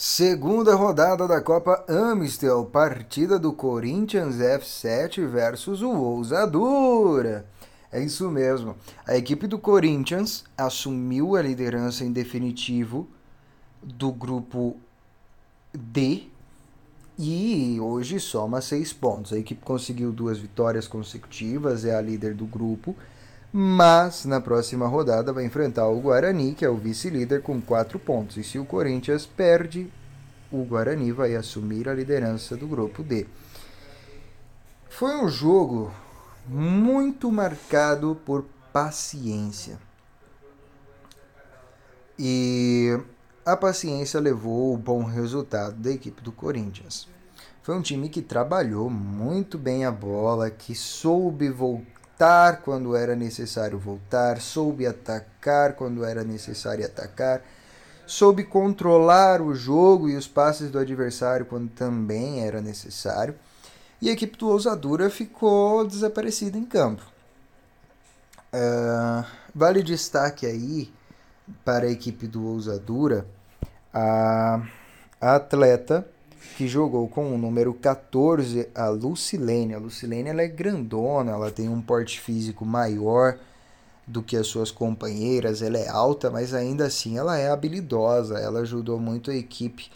Segunda rodada da Copa Amistel, partida do Corinthians F7 versus o Ousadura. É isso mesmo. A equipe do Corinthians assumiu a liderança em definitivo do grupo D e hoje soma seis pontos. A equipe conseguiu duas vitórias consecutivas, é a líder do grupo mas na próxima rodada vai enfrentar o Guarani, que é o vice-líder, com 4 pontos. E se o Corinthians perde, o Guarani vai assumir a liderança do grupo D. Foi um jogo muito marcado por paciência. E a paciência levou o bom resultado da equipe do Corinthians. Foi um time que trabalhou muito bem a bola, que soube voltar voltar quando era necessário voltar, soube atacar quando era necessário atacar, soube controlar o jogo e os passes do adversário quando também era necessário. E a equipe do Ousadura ficou desaparecida em campo. Uh, vale destaque aí para a equipe do Ousadura a, a atleta que jogou com o número 14, a Lucilene. A Lucilene ela é grandona, ela tem um porte físico maior do que as suas companheiras, ela é alta, mas ainda assim ela é habilidosa, ela ajudou muito a equipe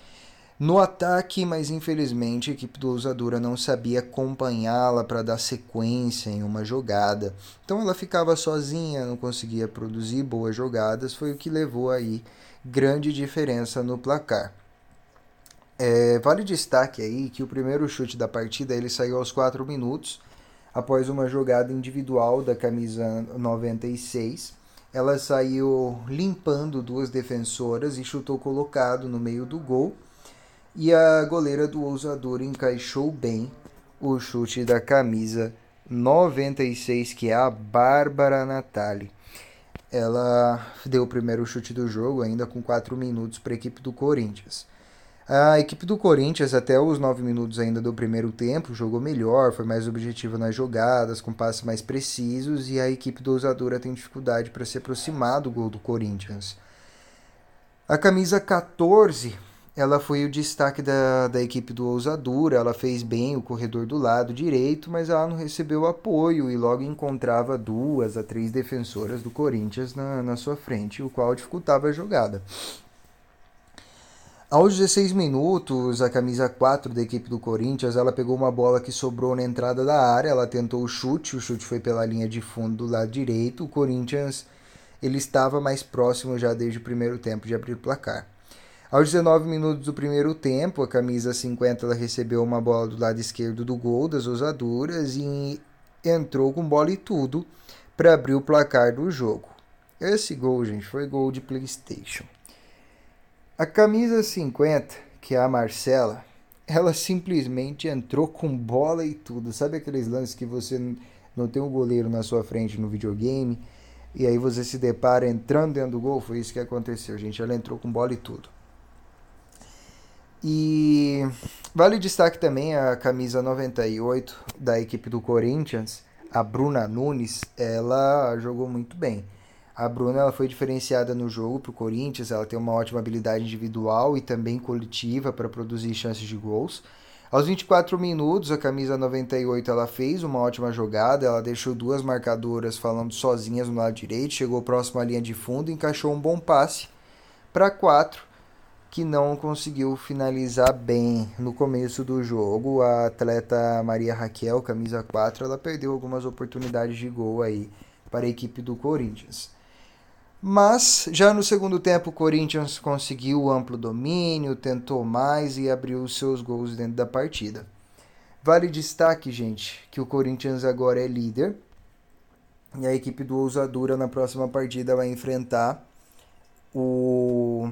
no ataque, mas infelizmente a equipe do Ousadura não sabia acompanhá-la para dar sequência em uma jogada. Então ela ficava sozinha, não conseguia produzir boas jogadas, foi o que levou aí grande diferença no placar. É, vale destaque aí que o primeiro chute da partida ele saiu aos 4 minutos, após uma jogada individual da camisa 96. Ela saiu limpando duas defensoras e chutou colocado no meio do gol. E a goleira do Ousador encaixou bem o chute da camisa 96, que é a Bárbara Natali. Ela deu o primeiro chute do jogo, ainda com 4 minutos para a equipe do Corinthians. A equipe do Corinthians, até os 9 minutos ainda do primeiro tempo, jogou melhor, foi mais objetiva nas jogadas, com passes mais precisos, e a equipe do Ousadura tem dificuldade para se aproximar do gol do Corinthians. A camisa 14, ela foi o destaque da, da equipe do Ousadura, ela fez bem o corredor do lado direito, mas ela não recebeu apoio e logo encontrava duas a três defensoras do Corinthians na, na sua frente, o qual dificultava a jogada. Aos 16 minutos, a camisa 4 da equipe do Corinthians, ela pegou uma bola que sobrou na entrada da área, ela tentou o chute, o chute foi pela linha de fundo do lado direito. O Corinthians ele estava mais próximo já desde o primeiro tempo de abrir o placar. Aos 19 minutos do primeiro tempo, a camisa 50 ela recebeu uma bola do lado esquerdo do gol das ousaduras e entrou com bola e tudo para abrir o placar do jogo. Esse gol, gente, foi gol de PlayStation. A camisa 50, que é a Marcela, ela simplesmente entrou com bola e tudo. Sabe aqueles lances que você não tem um goleiro na sua frente no videogame e aí você se depara entrando dentro do gol? Foi isso que aconteceu, gente. Ela entrou com bola e tudo. E vale destaque também a camisa 98 da equipe do Corinthians, a Bruna Nunes, ela jogou muito bem. A Bruna ela foi diferenciada no jogo para o Corinthians, ela tem uma ótima habilidade individual e também coletiva para produzir chances de gols. Aos 24 minutos, a camisa 98 ela fez uma ótima jogada, ela deixou duas marcadoras falando sozinhas no lado direito, chegou próximo à linha de fundo e encaixou um bom passe para quatro, que não conseguiu finalizar bem no começo do jogo. A atleta Maria Raquel, camisa 4, ela perdeu algumas oportunidades de gol aí para a equipe do Corinthians. Mas já no segundo tempo o Corinthians conseguiu amplo domínio, tentou mais e abriu seus gols dentro da partida. Vale destaque, gente, que o Corinthians agora é líder e a equipe do Ousadura na próxima partida vai enfrentar o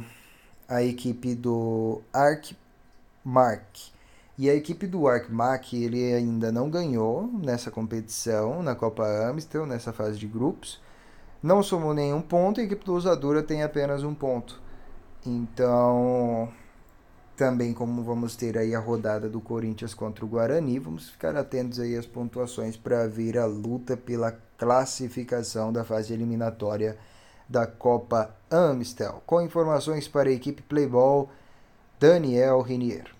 a equipe do Arkmark. E a equipe do Arkmark, ele ainda não ganhou nessa competição, na Copa Amstel, nessa fase de grupos não somou nenhum ponto e a equipe do Usadura tem apenas um ponto. Então, também como vamos ter aí a rodada do Corinthians contra o Guarani, vamos ficar atentos aí às pontuações para ver a luta pela classificação da fase eliminatória da Copa Amistel. Com informações para a equipe Playball, Daniel Renier.